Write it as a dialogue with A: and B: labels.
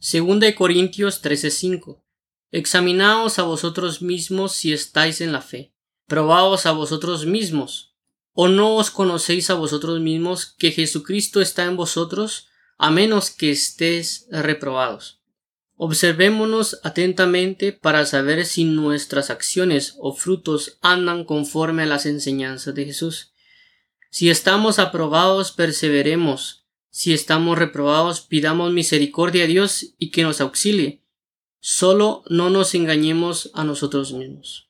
A: 2 Corintios 13:5. Examinaos a vosotros mismos si estáis en la fe. Probaos a vosotros mismos. ¿O no os conocéis a vosotros mismos que Jesucristo está en vosotros, a menos que estéis reprobados? Observémonos atentamente para saber si nuestras acciones o frutos andan conforme a las enseñanzas de Jesús. Si estamos aprobados, perseveremos. Si estamos reprobados, pidamos misericordia a Dios y que nos auxilie. Solo no nos engañemos a nosotros mismos.